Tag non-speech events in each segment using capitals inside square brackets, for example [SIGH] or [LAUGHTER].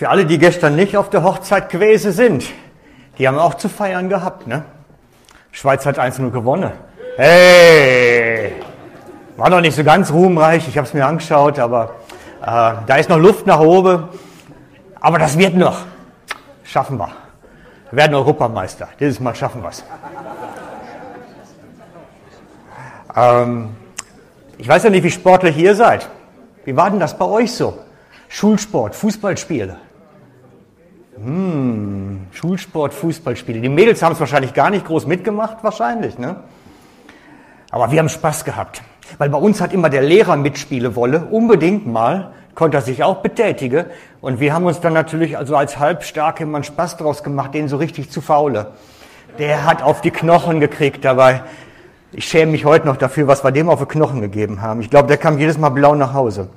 Für alle, die gestern nicht auf der Hochzeit gewesen sind, die haben auch zu feiern gehabt, ne? Schweiz hat 1-0 gewonnen. Hey! War noch nicht so ganz ruhmreich, ich habe es mir angeschaut, aber äh, da ist noch Luft nach oben. Aber das wird noch. Schaffen wir. Wir werden Europameister. Dieses Mal schaffen wir es. Ähm, ich weiß ja nicht, wie sportlich ihr seid. Wie war denn das bei euch so? Schulsport, Fußballspiele. Hm, Schulsport, Fußballspiele. Die Mädels haben es wahrscheinlich gar nicht groß mitgemacht, wahrscheinlich, ne? Aber wir haben Spaß gehabt. Weil bei uns hat immer der Lehrer mitspielen wolle, unbedingt mal, konnte er sich auch betätigen. Und wir haben uns dann natürlich also als Halbstarke immer einen Spaß draus gemacht, den so richtig zu faule. Der hat auf die Knochen gekriegt dabei. Ich schäme mich heute noch dafür, was wir dem auf die Knochen gegeben haben. Ich glaube, der kam jedes Mal blau nach Hause.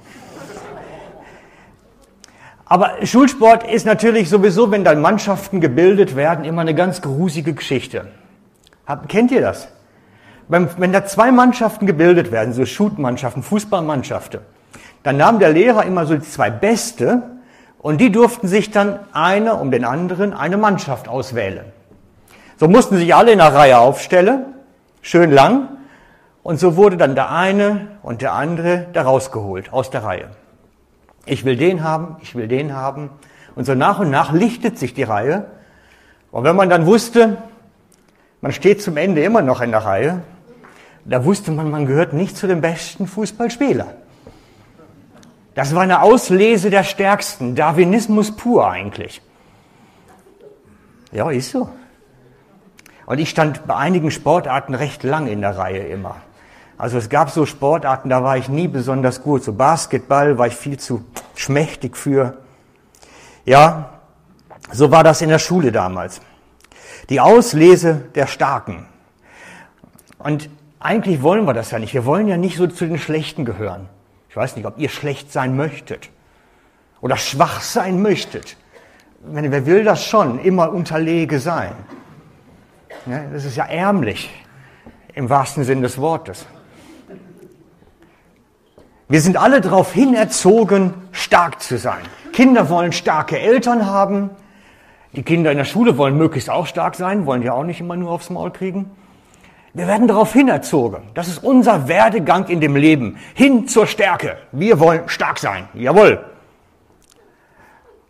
Aber Schulsport ist natürlich sowieso, wenn dann Mannschaften gebildet werden, immer eine ganz grusige Geschichte. Hab, kennt ihr das? Wenn da zwei Mannschaften gebildet werden, so Shootmannschaften, Fußballmannschaften, dann nahm der Lehrer immer so die zwei Beste und die durften sich dann eine um den anderen eine Mannschaft auswählen. So mussten sich alle in einer Reihe aufstellen, schön lang, und so wurde dann der eine und der andere da rausgeholt aus der Reihe. Ich will den haben, ich will den haben. Und so nach und nach lichtet sich die Reihe. Und wenn man dann wusste, man steht zum Ende immer noch in der Reihe, da wusste man, man gehört nicht zu den besten Fußballspielern. Das war eine Auslese der Stärksten, Darwinismus pur eigentlich. Ja, ist so. Und ich stand bei einigen Sportarten recht lang in der Reihe immer. Also es gab so Sportarten, da war ich nie besonders gut. So Basketball war ich viel zu schmächtig für. Ja, so war das in der Schule damals. Die Auslese der Starken. Und eigentlich wollen wir das ja nicht. Wir wollen ja nicht so zu den Schlechten gehören. Ich weiß nicht, ob ihr schlecht sein möchtet oder schwach sein möchtet. Wer will das schon? Immer unterlege sein. Das ist ja ärmlich im wahrsten Sinn des Wortes. Wir sind alle darauf hinerzogen, stark zu sein. Kinder wollen starke Eltern haben. Die Kinder in der Schule wollen möglichst auch stark sein, wollen ja auch nicht immer nur aufs Maul kriegen. Wir werden darauf hinerzogen. Das ist unser Werdegang in dem Leben. Hin zur Stärke. Wir wollen stark sein. Jawohl.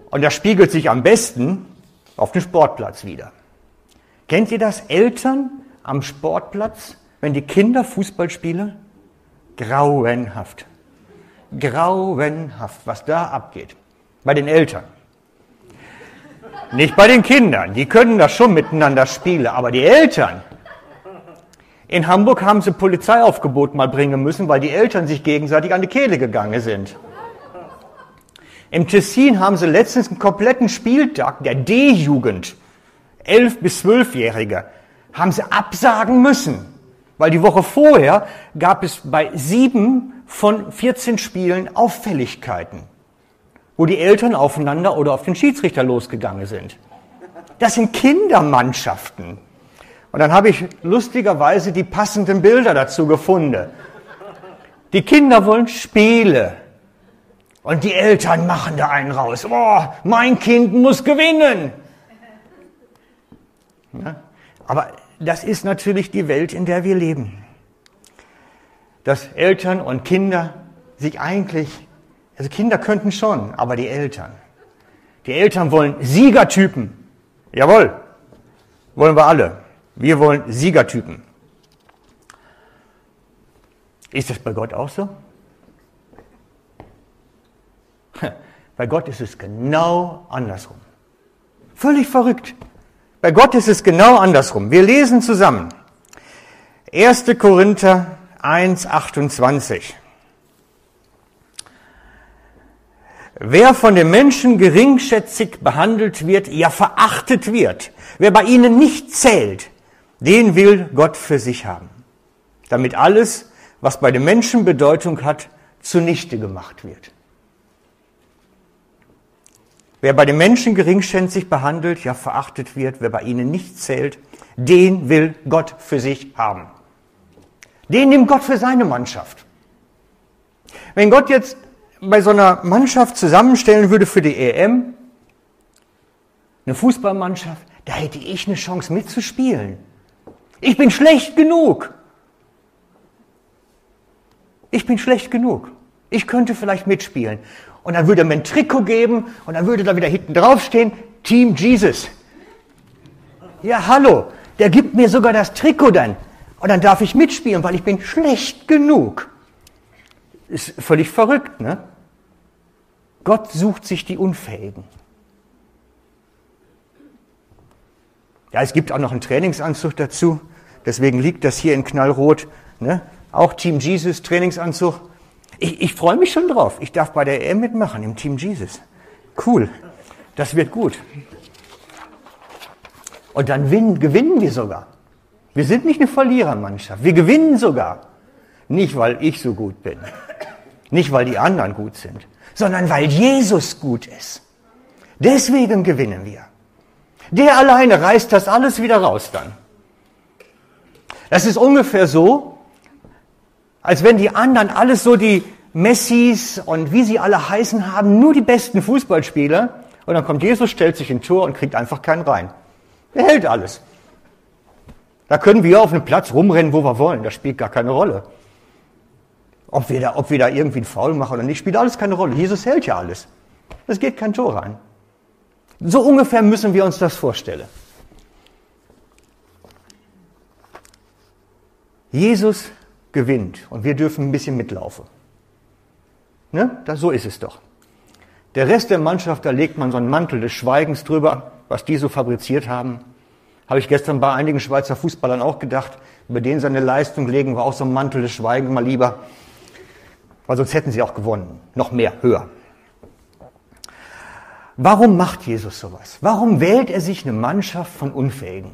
Und das spiegelt sich am besten auf dem Sportplatz wieder. Kennt ihr das? Eltern am Sportplatz, wenn die Kinder Fußball spielen? Grauenhaft grauenhaft, was da abgeht. Bei den Eltern. Nicht bei den Kindern, die können das schon miteinander spielen, aber die Eltern. In Hamburg haben sie Polizeiaufgebot mal bringen müssen, weil die Eltern sich gegenseitig an die Kehle gegangen sind. Im Tessin haben sie letztens einen kompletten Spieltag der D-Jugend, 11- bis 12-Jährige, haben sie absagen müssen. Weil die Woche vorher gab es bei sieben von 14 Spielen Auffälligkeiten, wo die Eltern aufeinander oder auf den Schiedsrichter losgegangen sind. Das sind Kindermannschaften. Und dann habe ich lustigerweise die passenden Bilder dazu gefunden. Die Kinder wollen Spiele. Und die Eltern machen da einen raus. Oh, mein Kind muss gewinnen. Ja, aber das ist natürlich die Welt, in der wir leben dass Eltern und Kinder sich eigentlich, also Kinder könnten schon, aber die Eltern. Die Eltern wollen Siegertypen. Jawohl, wollen wir alle. Wir wollen Siegertypen. Ist das bei Gott auch so? Bei Gott ist es genau andersrum. Völlig verrückt. Bei Gott ist es genau andersrum. Wir lesen zusammen. 1. Korinther 1,28. Wer von den Menschen geringschätzig behandelt wird, ja verachtet wird, wer bei ihnen nicht zählt, den will Gott für sich haben, damit alles, was bei den Menschen Bedeutung hat, zunichte gemacht wird. Wer bei den Menschen geringschätzig behandelt, ja verachtet wird, wer bei ihnen nicht zählt, den will Gott für sich haben. Den nimmt Gott für seine Mannschaft. Wenn Gott jetzt bei so einer Mannschaft zusammenstellen würde für die EM, eine Fußballmannschaft, da hätte ich eine Chance mitzuspielen. Ich bin schlecht genug. Ich bin schlecht genug. Ich könnte vielleicht mitspielen. Und dann würde er mir ein Trikot geben und dann würde da wieder hinten draufstehen, Team Jesus. Ja, hallo, der gibt mir sogar das Trikot dann. Und dann darf ich mitspielen, weil ich bin schlecht genug. Ist völlig verrückt, ne? Gott sucht sich die Unfähigen. Ja, es gibt auch noch einen Trainingsanzug dazu. Deswegen liegt das hier in Knallrot. Ne? Auch Team Jesus Trainingsanzug. Ich, ich freue mich schon drauf. Ich darf bei der EM mitmachen im Team Jesus. Cool. Das wird gut. Und dann win, gewinnen wir sogar. Wir sind nicht eine Verlierermannschaft. Wir gewinnen sogar. Nicht, weil ich so gut bin. Nicht, weil die anderen gut sind. Sondern weil Jesus gut ist. Deswegen gewinnen wir. Der alleine reißt das alles wieder raus dann. Das ist ungefähr so, als wenn die anderen alles so die Messis und wie sie alle heißen haben, nur die besten Fußballspieler. Und dann kommt Jesus, stellt sich in Tor und kriegt einfach keinen rein. Er hält alles. Da können wir auf einem Platz rumrennen, wo wir wollen. Das spielt gar keine Rolle. Ob wir da, ob wir da irgendwie einen Foul machen oder nicht, spielt alles keine Rolle. Jesus hält ja alles. Es geht kein Tor rein. So ungefähr müssen wir uns das vorstellen. Jesus gewinnt und wir dürfen ein bisschen mitlaufen. Ne? Das, so ist es doch. Der Rest der Mannschaft, da legt man so einen Mantel des Schweigens drüber, was die so fabriziert haben. Habe ich gestern bei einigen Schweizer Fußballern auch gedacht. Über denen seine Leistung legen wir auch so einen Mantel des Schweigens mal lieber. Weil sonst hätten sie auch gewonnen. Noch mehr, höher. Warum macht Jesus sowas? Warum wählt er sich eine Mannschaft von Unfähigen,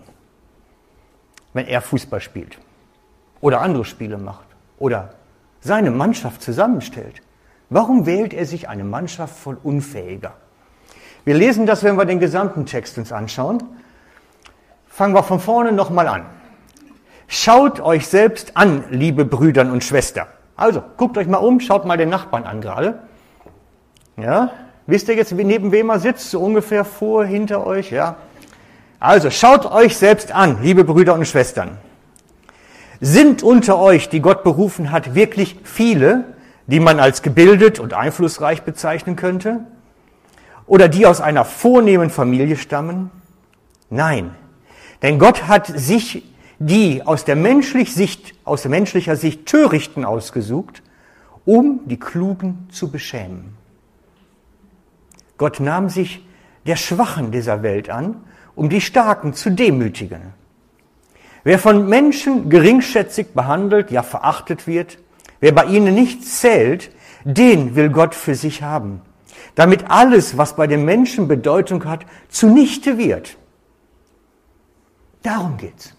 wenn er Fußball spielt? Oder andere Spiele macht oder seine Mannschaft zusammenstellt. Warum wählt er sich eine Mannschaft von Unfähiger? Wir lesen das, wenn wir den gesamten Text uns anschauen. Fangen wir von vorne nochmal an. Schaut euch selbst an, liebe Brüder und Schwestern. Also, guckt euch mal um, schaut mal den Nachbarn an gerade. Ja, wisst ihr jetzt, neben wem er sitzt? So ungefähr vor, hinter euch, ja. Also, schaut euch selbst an, liebe Brüder und Schwestern. Sind unter euch, die Gott berufen hat, wirklich viele, die man als gebildet und einflussreich bezeichnen könnte? Oder die aus einer vornehmen Familie stammen? Nein. Denn Gott hat sich die aus der, menschlich Sicht, aus menschlicher Sicht Törichten ausgesucht, um die Klugen zu beschämen. Gott nahm sich der Schwachen dieser Welt an, um die Starken zu demütigen. Wer von Menschen geringschätzig behandelt, ja verachtet wird, wer bei ihnen nicht zählt, den will Gott für sich haben, damit alles, was bei den Menschen Bedeutung hat, zunichte wird. Darum geht's.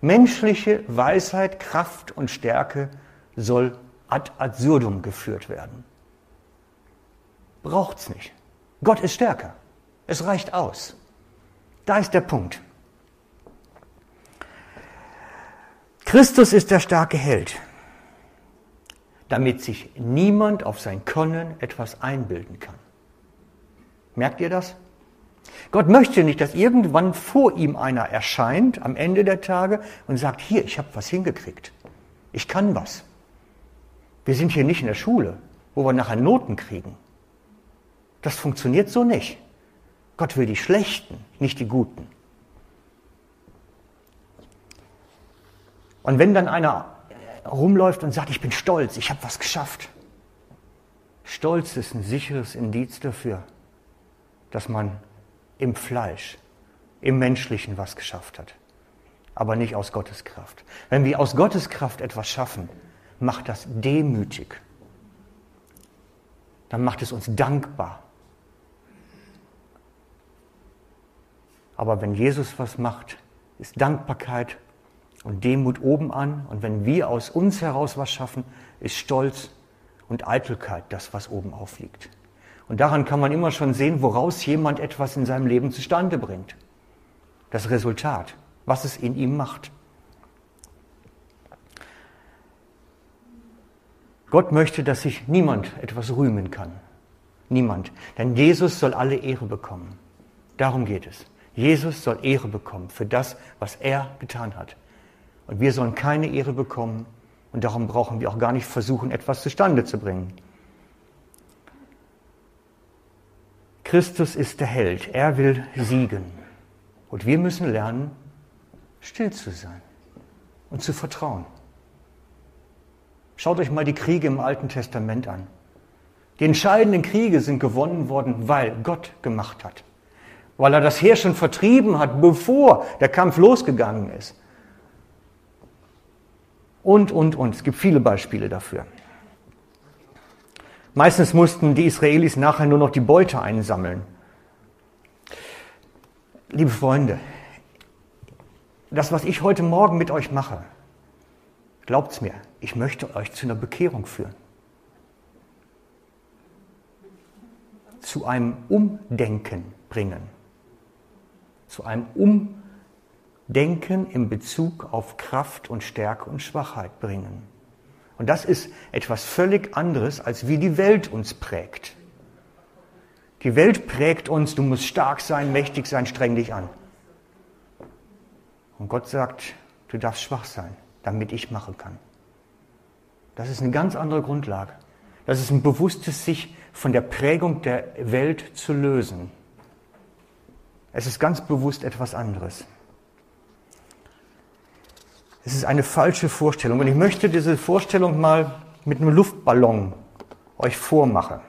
Menschliche Weisheit, Kraft und Stärke soll ad absurdum geführt werden. Braucht's nicht. Gott ist stärker. Es reicht aus. Da ist der Punkt. Christus ist der starke Held, damit sich niemand auf sein Können etwas einbilden kann. Merkt ihr das? Gott möchte nicht, dass irgendwann vor ihm einer erscheint am Ende der Tage und sagt, hier, ich habe was hingekriegt. Ich kann was. Wir sind hier nicht in der Schule, wo wir nachher Noten kriegen. Das funktioniert so nicht. Gott will die Schlechten, nicht die Guten. Und wenn dann einer rumläuft und sagt, ich bin stolz, ich habe was geschafft. Stolz ist ein sicheres Indiz dafür, dass man im Fleisch, im Menschlichen was geschafft hat, aber nicht aus Gottes Kraft. Wenn wir aus Gottes Kraft etwas schaffen, macht das demütig. Dann macht es uns dankbar. Aber wenn Jesus was macht, ist Dankbarkeit und Demut oben an. Und wenn wir aus uns heraus was schaffen, ist Stolz und Eitelkeit das, was oben aufliegt. Und daran kann man immer schon sehen, woraus jemand etwas in seinem Leben zustande bringt. Das Resultat, was es in ihm macht. Gott möchte, dass sich niemand etwas rühmen kann. Niemand. Denn Jesus soll alle Ehre bekommen. Darum geht es. Jesus soll Ehre bekommen für das, was er getan hat. Und wir sollen keine Ehre bekommen und darum brauchen wir auch gar nicht versuchen, etwas zustande zu bringen. Christus ist der Held. Er will siegen. Und wir müssen lernen, still zu sein und zu vertrauen. Schaut euch mal die Kriege im Alten Testament an. Die entscheidenden Kriege sind gewonnen worden, weil Gott gemacht hat. Weil er das Heer schon vertrieben hat, bevor der Kampf losgegangen ist. Und, und, und. Es gibt viele Beispiele dafür. Meistens mussten die Israelis nachher nur noch die Beute einsammeln. Liebe Freunde, das, was ich heute Morgen mit euch mache, glaubt's mir, ich möchte euch zu einer Bekehrung führen. Zu einem Umdenken bringen. Zu einem Umdenken in Bezug auf Kraft und Stärke und Schwachheit bringen. Und das ist etwas völlig anderes, als wie die Welt uns prägt. Die Welt prägt uns, du musst stark sein, mächtig sein, streng dich an. Und Gott sagt, du darfst schwach sein, damit ich machen kann. Das ist eine ganz andere Grundlage. Das ist ein bewusstes sich von der Prägung der Welt zu lösen. Es ist ganz bewusst etwas anderes. Es ist eine falsche Vorstellung. Und ich möchte diese Vorstellung mal mit einem Luftballon euch vormachen.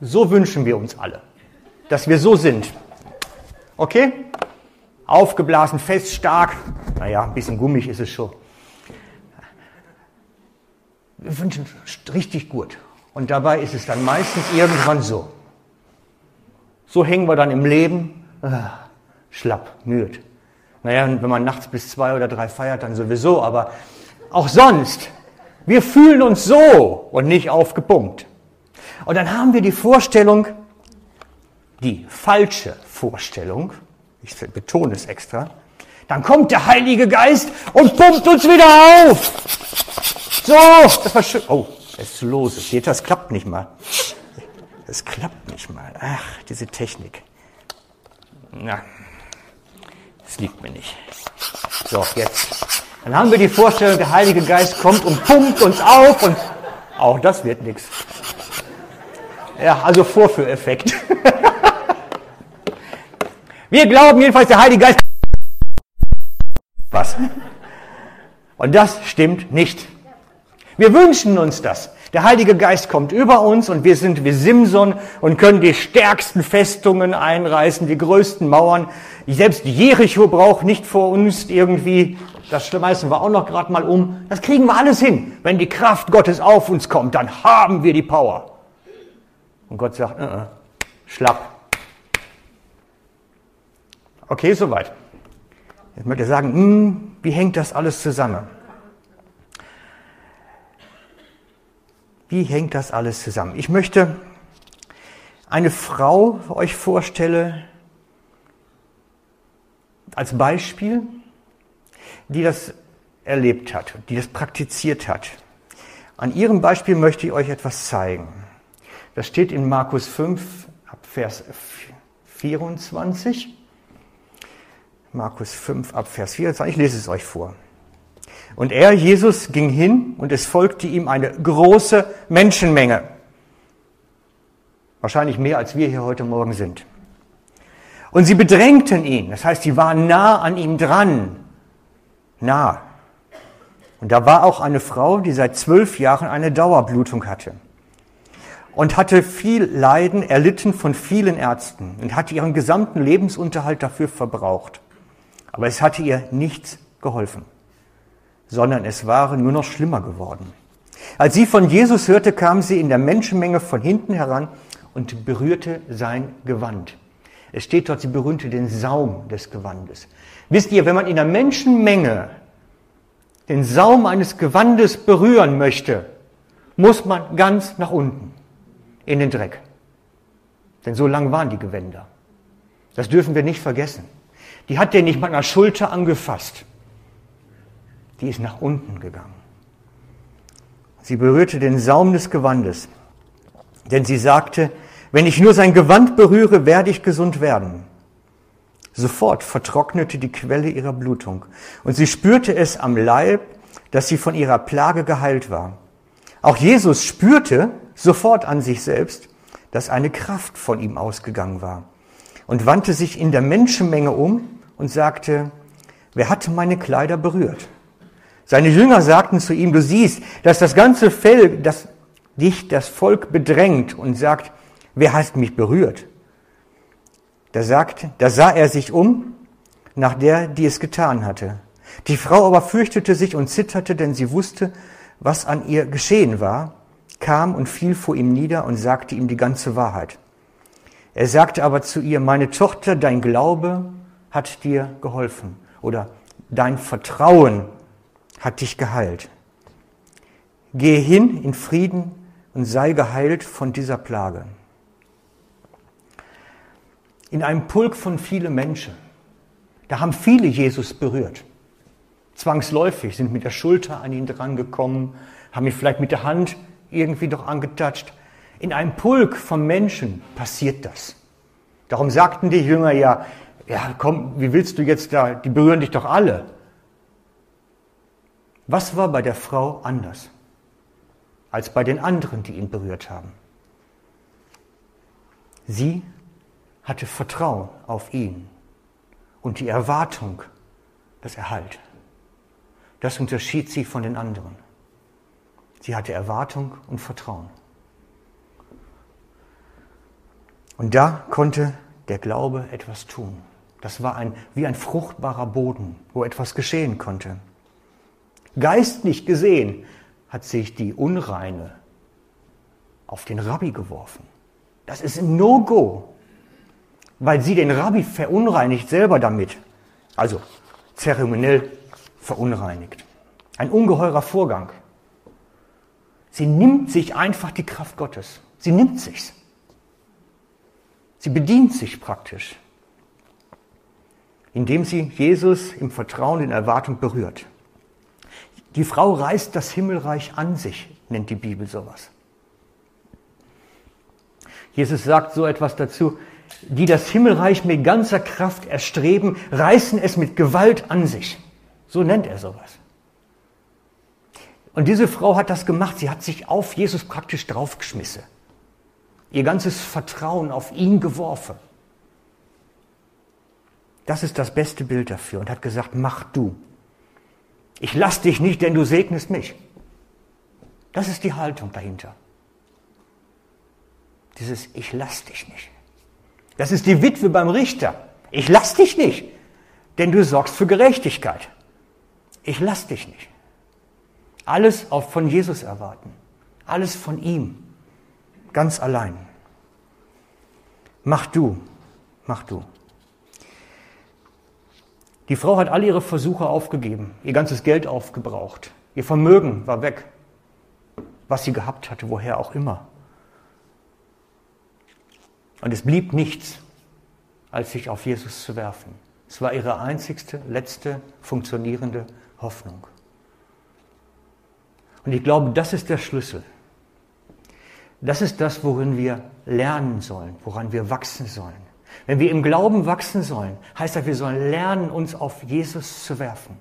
So wünschen wir uns alle, dass wir so sind. Okay? Aufgeblasen, fest, stark. Naja, ein bisschen gummig ist es schon. Wir wünschen richtig gut. Und dabei ist es dann meistens irgendwann so. So hängen wir dann im Leben, ah, schlapp, müde. Naja, wenn man nachts bis zwei oder drei feiert, dann sowieso, aber auch sonst. Wir fühlen uns so und nicht aufgepumpt. Und dann haben wir die Vorstellung, die falsche Vorstellung, ich betone es extra, dann kommt der Heilige Geist und pumpt uns wieder auf. So, das war schön. Oh, es ist zu lose. Seht das klappt nicht mal. Es klappt nicht mal. Ach, diese Technik. Na, das liegt mir nicht. So, jetzt. Dann haben wir die Vorstellung, der Heilige Geist kommt und pumpt uns auf und auch das wird nichts. Ja, also Vorführeffekt. [LAUGHS] Wir glauben jedenfalls, der Heilige Geist. Was? Und das stimmt nicht. Wir wünschen uns das. Der Heilige Geist kommt über uns und wir sind wie Simson und können die stärksten Festungen einreißen, die größten Mauern. Selbst Jericho braucht nicht vor uns irgendwie, das schmeißen wir auch noch gerade mal um. Das kriegen wir alles hin. Wenn die Kraft Gottes auf uns kommt, dann haben wir die Power. Und Gott sagt, äh, äh, schlapp. Okay, soweit. Jetzt möchte ich sagen, hm, wie hängt das alles zusammen? Wie hängt das alles zusammen? Ich möchte eine Frau euch vorstellen als Beispiel, die das erlebt hat, die das praktiziert hat. An ihrem Beispiel möchte ich euch etwas zeigen. Das steht in Markus 5, ab Vers 24. Markus 5, ab Vers 24. Ich lese es euch vor. Und er, Jesus, ging hin und es folgte ihm eine große Menschenmenge. Wahrscheinlich mehr, als wir hier heute Morgen sind. Und sie bedrängten ihn. Das heißt, sie waren nah an ihm dran. Nah. Und da war auch eine Frau, die seit zwölf Jahren eine Dauerblutung hatte und hatte viel Leiden erlitten von vielen Ärzten und hatte ihren gesamten Lebensunterhalt dafür verbraucht. Aber es hatte ihr nichts geholfen, sondern es war nur noch schlimmer geworden. Als sie von Jesus hörte, kam sie in der Menschenmenge von hinten heran und berührte sein Gewand. Es steht dort, sie berührte den Saum des Gewandes. Wisst ihr, wenn man in der Menschenmenge den Saum eines Gewandes berühren möchte, muss man ganz nach unten in den Dreck. Denn so lang waren die Gewänder. Das dürfen wir nicht vergessen. Die hat der nicht mal an der Schulter angefasst. Die ist nach unten gegangen. Sie berührte den Saum des Gewandes, denn sie sagte, wenn ich nur sein Gewand berühre, werde ich gesund werden. Sofort vertrocknete die Quelle ihrer Blutung und sie spürte es am Leib, dass sie von ihrer Plage geheilt war. Auch Jesus spürte sofort an sich selbst, dass eine Kraft von ihm ausgegangen war und wandte sich in der Menschenmenge um und sagte, wer hatte meine Kleider berührt? Seine Jünger sagten zu ihm, du siehst, dass das ganze Fell, das dich das Volk bedrängt und sagt, wer hat mich berührt? Da sagt, da sah er sich um nach der, die es getan hatte. Die Frau aber fürchtete sich und zitterte, denn sie wusste, was an ihr geschehen war, kam und fiel vor ihm nieder und sagte ihm die ganze Wahrheit. Er sagte aber zu ihr, meine Tochter, dein Glaube hat dir geholfen oder dein Vertrauen hat dich geheilt. Gehe hin in Frieden und sei geheilt von dieser Plage in einem Pulk von vielen Menschen. Da haben viele Jesus berührt. Zwangsläufig sind mit der Schulter an ihn drangekommen, haben ihn vielleicht mit der Hand irgendwie doch angetatscht. In einem Pulk von Menschen passiert das. Darum sagten die Jünger ja, ja komm, wie willst du jetzt da, die berühren dich doch alle. Was war bei der Frau anders als bei den anderen, die ihn berührt haben? Sie hatte Vertrauen auf ihn und die Erwartung, dass er heilt. Das unterschied sie von den anderen. Sie hatte Erwartung und Vertrauen. Und da konnte der Glaube etwas tun. Das war ein, wie ein fruchtbarer Boden, wo etwas geschehen konnte. Geistlich gesehen hat sich die Unreine auf den Rabbi geworfen. Das ist ein No-Go weil sie den Rabbi verunreinigt selber damit. Also zeremoniell verunreinigt. Ein ungeheurer Vorgang. Sie nimmt sich einfach die Kraft Gottes. Sie nimmt sich's. Sie bedient sich praktisch, indem sie Jesus im Vertrauen, in Erwartung berührt. Die Frau reißt das Himmelreich an sich, nennt die Bibel sowas. Jesus sagt so etwas dazu, die das Himmelreich mit ganzer Kraft erstreben, reißen es mit Gewalt an sich. So nennt er sowas. Und diese Frau hat das gemacht. Sie hat sich auf Jesus praktisch draufgeschmissen. Ihr ganzes Vertrauen auf ihn geworfen. Das ist das beste Bild dafür und hat gesagt, mach du. Ich lass dich nicht, denn du segnest mich. Das ist die Haltung dahinter. Dieses Ich lass dich nicht. Das ist die Witwe beim Richter. Ich lass dich nicht, denn du sorgst für Gerechtigkeit. Ich lass dich nicht. Alles auch von Jesus erwarten. Alles von ihm. Ganz allein. Mach du. Mach du. Die Frau hat alle ihre Versuche aufgegeben, ihr ganzes Geld aufgebraucht. Ihr Vermögen war weg. Was sie gehabt hatte, woher auch immer. Und es blieb nichts, als sich auf Jesus zu werfen. Es war ihre einzigste, letzte funktionierende Hoffnung. Und ich glaube, das ist der Schlüssel. Das ist das, worin wir lernen sollen, woran wir wachsen sollen. Wenn wir im Glauben wachsen sollen, heißt das, wir sollen lernen, uns auf Jesus zu werfen,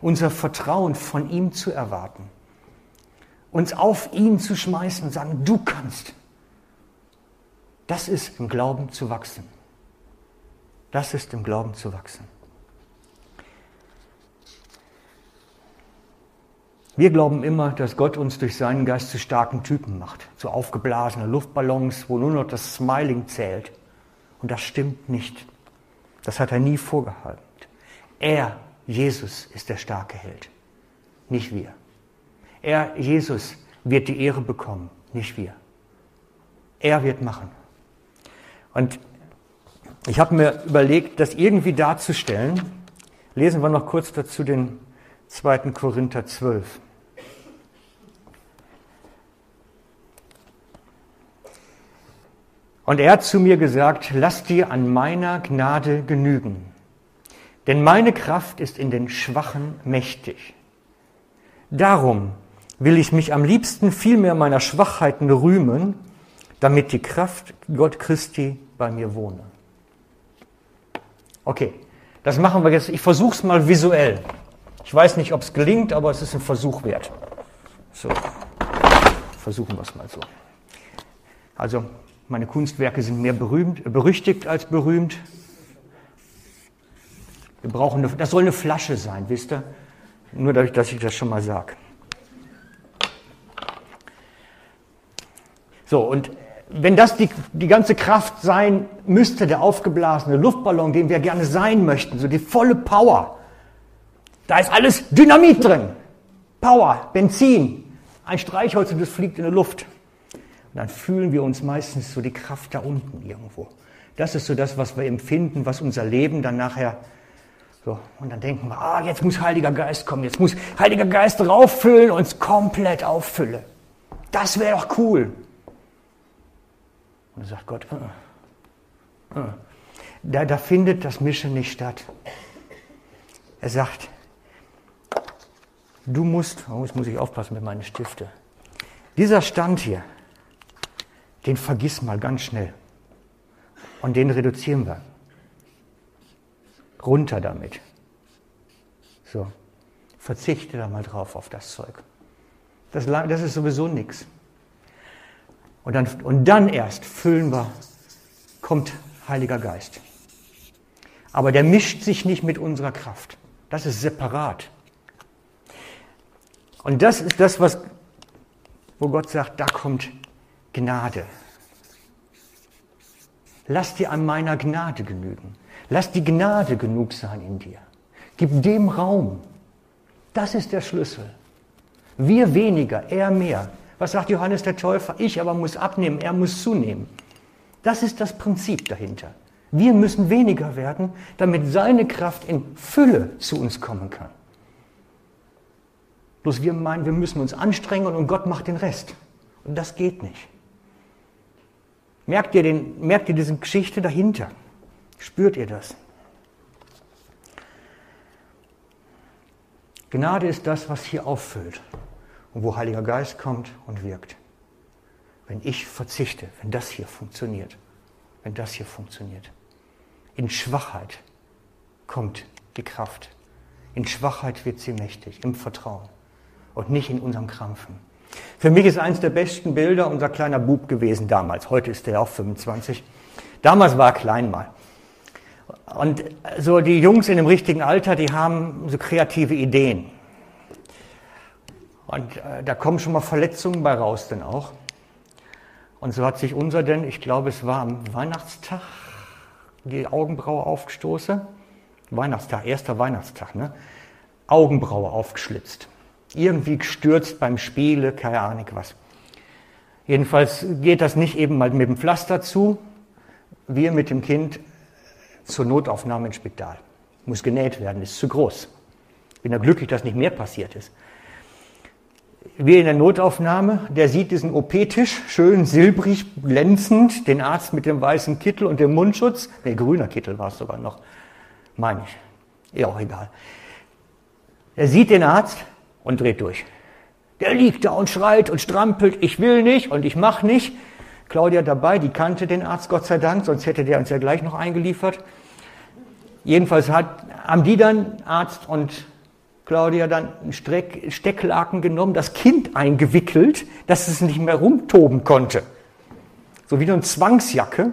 unser Vertrauen von ihm zu erwarten, uns auf ihn zu schmeißen und sagen, du kannst. Das ist im Glauben zu wachsen. Das ist im Glauben zu wachsen. Wir glauben immer, dass Gott uns durch seinen Geist zu starken Typen macht, zu aufgeblasenen Luftballons, wo nur noch das Smiling zählt. Und das stimmt nicht. Das hat er nie vorgehalten. Er, Jesus, ist der starke Held, nicht wir. Er, Jesus, wird die Ehre bekommen, nicht wir. Er wird machen. Und ich habe mir überlegt, das irgendwie darzustellen. Lesen wir noch kurz dazu den 2. Korinther 12. Und er hat zu mir gesagt, lass dir an meiner Gnade genügen, denn meine Kraft ist in den Schwachen mächtig. Darum will ich mich am liebsten viel mehr meiner Schwachheiten rühmen, damit die Kraft Gott Christi bei mir wohne. Okay, das machen wir jetzt. Ich versuche es mal visuell. Ich weiß nicht, ob es gelingt, aber es ist ein Versuch wert. So, versuchen wir es mal so. Also, meine Kunstwerke sind mehr berühmt, berüchtigt als berühmt. Wir brauchen eine, das soll eine Flasche sein, wisst ihr? Nur dadurch, dass ich das schon mal sage. So, und wenn das die, die ganze Kraft sein müsste, der aufgeblasene Luftballon, den wir gerne sein möchten, so die volle Power, da ist alles Dynamit drin. Power, Benzin, ein Streichholz und es fliegt in die Luft. Und dann fühlen wir uns meistens so die Kraft da unten irgendwo. Das ist so das, was wir empfinden, was unser Leben dann nachher so. Und dann denken wir, ah, jetzt muss Heiliger Geist kommen, jetzt muss Heiliger Geist rauffüllen und es komplett auffülle. Das wäre doch cool. Und dann sagt Gott, uh, uh. Da, da findet das Mischen nicht statt. Er sagt, du musst, oh, jetzt muss ich aufpassen mit meinen Stifte. Dieser Stand hier, den vergiss mal ganz schnell. Und den reduzieren wir. Runter damit. So, verzichte da mal drauf auf das Zeug. Das, das ist sowieso nichts. Und dann, und dann erst füllen wir, kommt Heiliger Geist. Aber der mischt sich nicht mit unserer Kraft. Das ist separat. Und das ist das, was, wo Gott sagt, da kommt Gnade. Lass dir an meiner Gnade genügen. Lass die Gnade genug sein in dir. Gib dem Raum. Das ist der Schlüssel. Wir weniger, er mehr. Was sagt Johannes der Täufer? Ich aber muss abnehmen, er muss zunehmen. Das ist das Prinzip dahinter. Wir müssen weniger werden, damit seine Kraft in Fülle zu uns kommen kann. Bloß wir meinen, wir müssen uns anstrengen und Gott macht den Rest. Und das geht nicht. Merkt ihr, den, merkt ihr diese Geschichte dahinter? Spürt ihr das? Gnade ist das, was hier auffüllt und wo Heiliger Geist kommt und wirkt. Wenn ich verzichte, wenn das hier funktioniert, wenn das hier funktioniert. In Schwachheit kommt die Kraft. In Schwachheit wird sie mächtig, im Vertrauen und nicht in unserem Krampfen. Für mich ist eines der besten Bilder unser kleiner Bub gewesen damals. Heute ist er auch 25. Damals war er klein mal. Und so die Jungs in dem richtigen Alter, die haben so kreative Ideen. Und äh, da kommen schon mal Verletzungen bei raus denn auch. Und so hat sich unser denn, ich glaube, es war am Weihnachtstag, die Augenbraue aufgestoßen. Weihnachtstag, erster Weihnachtstag, ne? Augenbraue aufgeschlitzt. Irgendwie gestürzt beim Spiele, keine Ahnung was. Jedenfalls geht das nicht eben mal mit dem Pflaster zu. Wir mit dem Kind zur Notaufnahme ins Spital. Muss genäht werden, ist zu groß. Bin da glücklich, dass nicht mehr passiert ist wir in der Notaufnahme, der sieht diesen OP-Tisch, schön silbrig, glänzend, den Arzt mit dem weißen Kittel und dem Mundschutz. Nee, grüner Kittel war es sogar noch, meine ich. Ja, auch egal. Er sieht den Arzt und dreht durch. Der liegt da und schreit und strampelt, ich will nicht und ich mach nicht. Claudia dabei, die kannte den Arzt Gott sei Dank, sonst hätte der uns ja gleich noch eingeliefert. Jedenfalls hat, haben die dann Arzt und Claudia dann einen Streck, Stecklaken genommen, das Kind eingewickelt, dass es nicht mehr rumtoben konnte. So wie eine Zwangsjacke.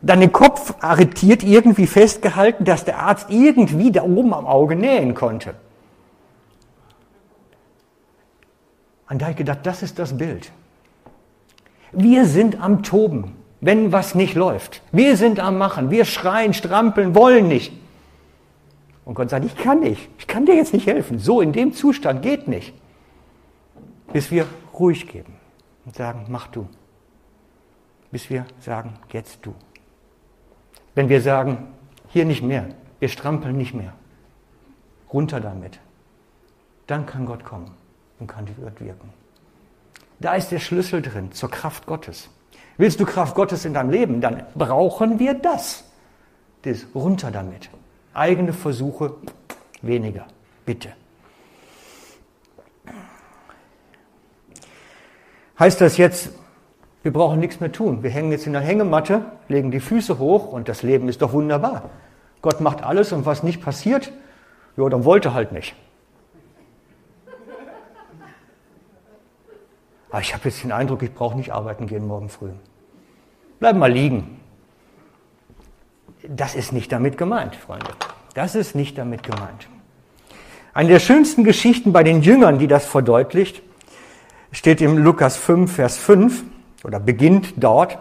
Dann den Kopf arretiert, irgendwie festgehalten, dass der Arzt irgendwie da oben am Auge nähen konnte. Und da habe ich gedacht, das ist das Bild. Wir sind am Toben, wenn was nicht läuft. Wir sind am Machen. Wir schreien, strampeln, wollen nicht. Und Gott sagt, ich kann nicht, ich kann dir jetzt nicht helfen. So in dem Zustand geht nicht. Bis wir ruhig geben und sagen, mach du. Bis wir sagen, jetzt du. Wenn wir sagen, hier nicht mehr, wir strampeln nicht mehr, runter damit, dann kann Gott kommen und kann Gott wirken. Da ist der Schlüssel drin zur Kraft Gottes. Willst du Kraft Gottes in deinem Leben, dann brauchen wir das. Das runter damit. Eigene Versuche weniger. Bitte. Heißt das jetzt, wir brauchen nichts mehr tun. Wir hängen jetzt in der Hängematte, legen die Füße hoch und das Leben ist doch wunderbar. Gott macht alles und was nicht passiert, ja, dann wollte halt nicht. Aber ich habe jetzt den Eindruck, ich brauche nicht arbeiten gehen morgen früh. Bleib mal liegen. Das ist nicht damit gemeint, Freunde. Das ist nicht damit gemeint. Eine der schönsten Geschichten bei den Jüngern, die das verdeutlicht, steht im Lukas 5, Vers 5 oder beginnt dort.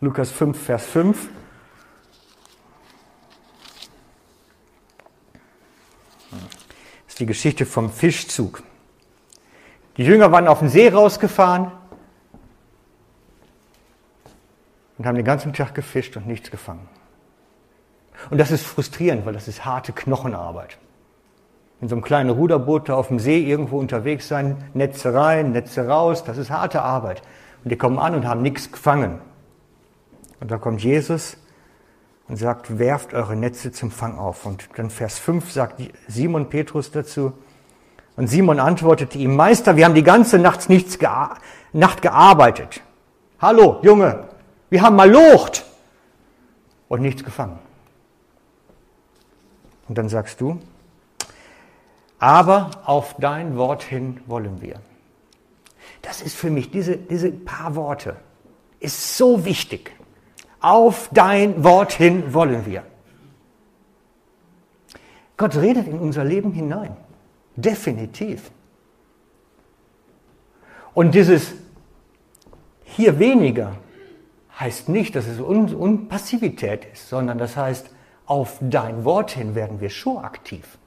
Lukas 5, Vers 5. Das ist die Geschichte vom Fischzug. Die Jünger waren auf den See rausgefahren und haben den ganzen Tag gefischt und nichts gefangen. Und das ist frustrierend, weil das ist harte Knochenarbeit. In so einem kleinen Ruderboot da auf dem See irgendwo unterwegs sein, Netze rein, Netze raus, das ist harte Arbeit. Und die kommen an und haben nichts gefangen. Und da kommt Jesus und sagt, werft eure Netze zum Fang auf. Und dann Vers 5 sagt Simon Petrus dazu. Und Simon antwortete ihm, Meister, wir haben die ganze Nacht nichts gea Nacht gearbeitet. Hallo, Junge, wir haben mal locht und nichts gefangen. Und dann sagst du, aber auf dein Wort hin wollen wir. Das ist für mich, diese, diese paar Worte, ist so wichtig. Auf dein Wort hin wollen wir. Gott redet in unser Leben hinein. Definitiv. Und dieses hier weniger heißt nicht, dass es Un Unpassivität ist, sondern das heißt, auf dein Wort hin werden wir schon aktiv.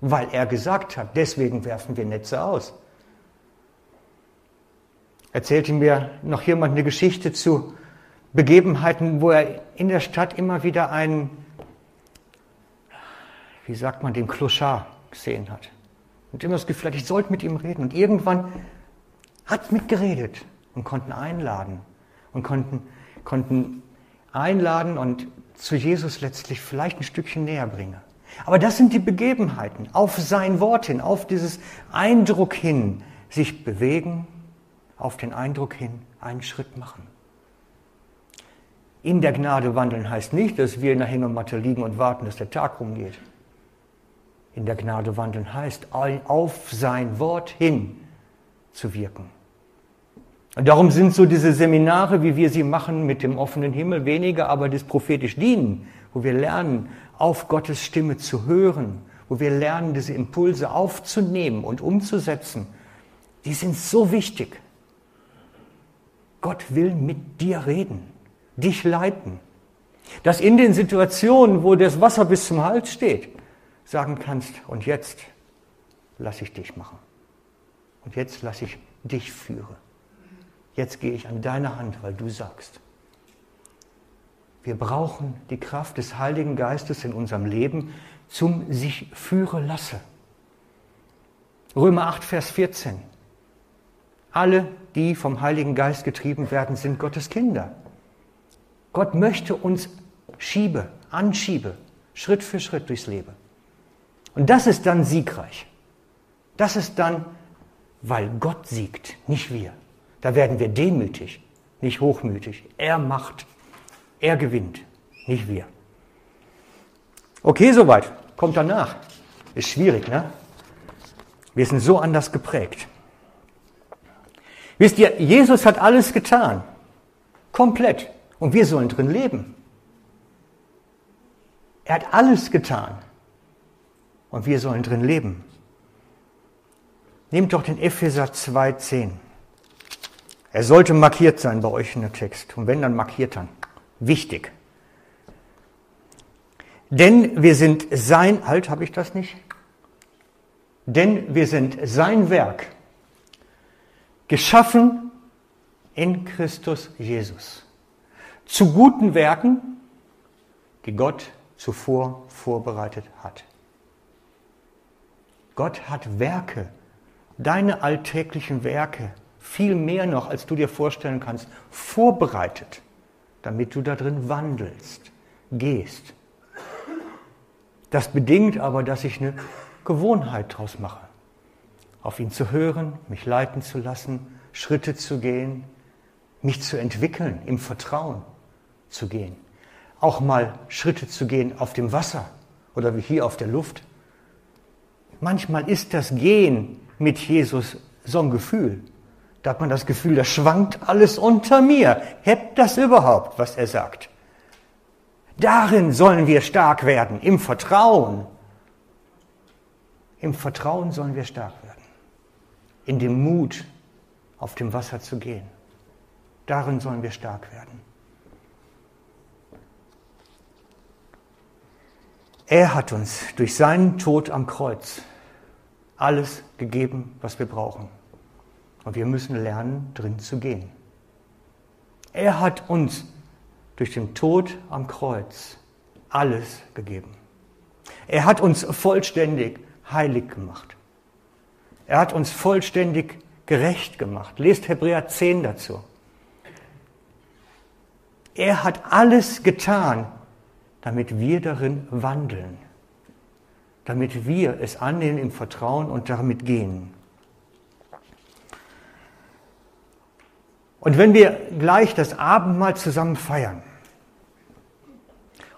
Weil er gesagt hat, deswegen werfen wir Netze aus erzählte mir noch jemand eine Geschichte zu Begebenheiten, wo er in der Stadt immer wieder einen, wie sagt man, den Clochard gesehen hat. Und immer das Gefühl ich sollte mit ihm reden. Und irgendwann hat mitgeredet und konnten einladen und konnten, konnten einladen und zu Jesus letztlich vielleicht ein Stückchen näher bringen. Aber das sind die Begebenheiten, auf sein Wort hin, auf dieses Eindruck hin, sich bewegen, auf den Eindruck hin einen Schritt machen. In der Gnade wandeln heißt nicht, dass wir in der Hängematte liegen und warten, dass der Tag rumgeht. In der Gnade wandeln heißt, auf sein Wort hin zu wirken. Und darum sind so diese Seminare, wie wir sie machen mit dem offenen Himmel, weniger aber das prophetisch dienen, wo wir lernen, auf Gottes Stimme zu hören, wo wir lernen, diese Impulse aufzunehmen und umzusetzen. Die sind so wichtig. Gott will mit dir reden, dich leiten. Dass in den Situationen, wo das Wasser bis zum Hals steht, sagen kannst, und jetzt lasse ich dich machen. Und jetzt lasse ich dich führen. Jetzt gehe ich an deine Hand, weil du sagst. Wir brauchen die Kraft des Heiligen Geistes in unserem Leben zum sich führen lassen. Römer 8, Vers 14. Alle, die vom Heiligen Geist getrieben werden, sind Gottes Kinder. Gott möchte uns schiebe, anschiebe, Schritt für Schritt durchs Leben. Und das ist dann siegreich. Das ist dann, weil Gott siegt, nicht wir. Da werden wir demütig, nicht hochmütig. Er macht, er gewinnt, nicht wir. Okay, soweit. Kommt danach. Ist schwierig, ne? Wir sind so anders geprägt. Wisst ihr, Jesus hat alles getan. Komplett. Und wir sollen drin leben. Er hat alles getan. Und wir sollen drin leben. Nehmt doch den Epheser 2,10. Er sollte markiert sein bei euch in der Text. Und wenn, dann markiert dann. Wichtig. Denn wir sind sein, halt habe ich das nicht? Denn wir sind sein Werk geschaffen in Christus Jesus. Zu guten Werken, die Gott zuvor vorbereitet hat. Gott hat Werke, deine alltäglichen Werke, viel mehr noch, als du dir vorstellen kannst, vorbereitet, damit du da drin wandelst, gehst. Das bedingt aber, dass ich eine Gewohnheit daraus mache auf ihn zu hören, mich leiten zu lassen, Schritte zu gehen, mich zu entwickeln, im Vertrauen zu gehen. Auch mal Schritte zu gehen auf dem Wasser oder wie hier auf der Luft. Manchmal ist das Gehen mit Jesus so ein Gefühl. Da hat man das Gefühl, da schwankt alles unter mir. Hebt das überhaupt, was er sagt? Darin sollen wir stark werden, im Vertrauen. Im Vertrauen sollen wir stark werden. In dem Mut, auf dem Wasser zu gehen. Darin sollen wir stark werden. Er hat uns durch seinen Tod am Kreuz alles gegeben, was wir brauchen. Und wir müssen lernen, drin zu gehen. Er hat uns durch den Tod am Kreuz alles gegeben. Er hat uns vollständig heilig gemacht. Er hat uns vollständig gerecht gemacht. Lest Hebräer 10 dazu. Er hat alles getan, damit wir darin wandeln, damit wir es annehmen im Vertrauen und damit gehen. Und wenn wir gleich das Abendmahl zusammen feiern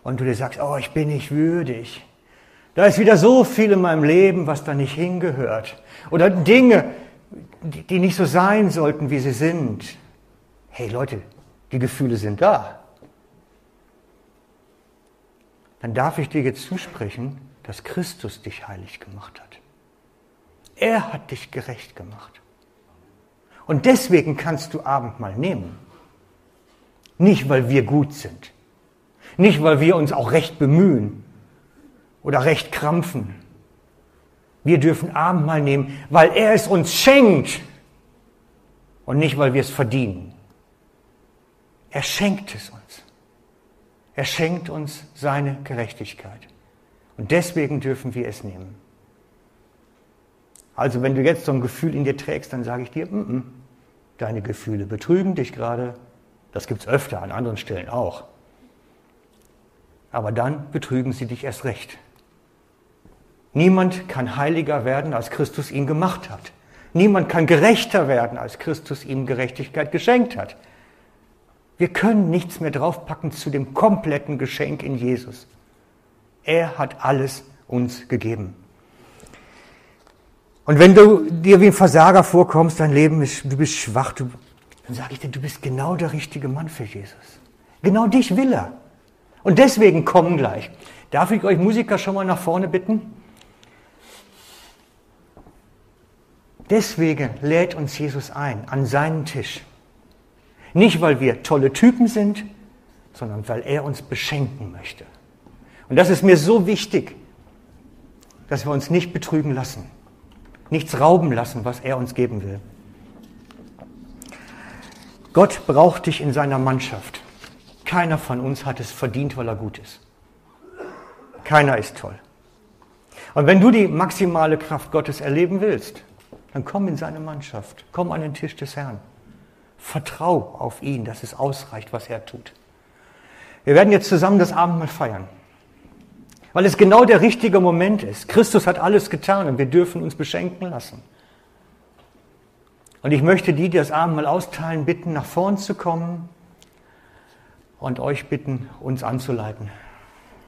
und du dir sagst, oh, ich bin nicht würdig, da ist wieder so viel in meinem Leben, was da nicht hingehört. Oder Dinge, die nicht so sein sollten, wie sie sind. Hey Leute, die Gefühle sind da. Dann darf ich dir jetzt zusprechen, dass Christus dich heilig gemacht hat. Er hat dich gerecht gemacht. Und deswegen kannst du Abendmahl nehmen. Nicht, weil wir gut sind. Nicht, weil wir uns auch recht bemühen oder recht krampfen. Wir dürfen Abendmahl nehmen, weil er es uns schenkt und nicht, weil wir es verdienen. Er schenkt es uns. Er schenkt uns seine Gerechtigkeit. Und deswegen dürfen wir es nehmen. Also wenn du jetzt so ein Gefühl in dir trägst, dann sage ich dir, mm -mm, deine Gefühle betrügen dich gerade. Das gibt es öfter, an anderen Stellen auch. Aber dann betrügen sie dich erst recht. Niemand kann heiliger werden, als Christus ihn gemacht hat. Niemand kann gerechter werden, als Christus ihm Gerechtigkeit geschenkt hat. Wir können nichts mehr draufpacken zu dem kompletten Geschenk in Jesus. Er hat alles uns gegeben. Und wenn du dir wie ein Versager vorkommst, dein Leben ist, du bist schwach, du, dann sage ich dir, du bist genau der richtige Mann für Jesus. Genau dich will er. Und deswegen kommen gleich. Darf ich euch Musiker schon mal nach vorne bitten? Deswegen lädt uns Jesus ein an seinen Tisch. Nicht, weil wir tolle Typen sind, sondern weil er uns beschenken möchte. Und das ist mir so wichtig, dass wir uns nicht betrügen lassen nichts rauben lassen, was er uns geben will. Gott braucht dich in seiner Mannschaft. Keiner von uns hat es verdient, weil er gut ist. Keiner ist toll. Und wenn du die maximale Kraft Gottes erleben willst, dann komm in seine Mannschaft. Komm an den Tisch des Herrn. Vertrau auf ihn, dass es ausreicht, was er tut. Wir werden jetzt zusammen das Abendmahl feiern. Weil es genau der richtige Moment ist. Christus hat alles getan und wir dürfen uns beschenken lassen. Und ich möchte die, die das Abendmahl austeilen, bitten, nach vorn zu kommen und euch bitten, uns anzuleiten.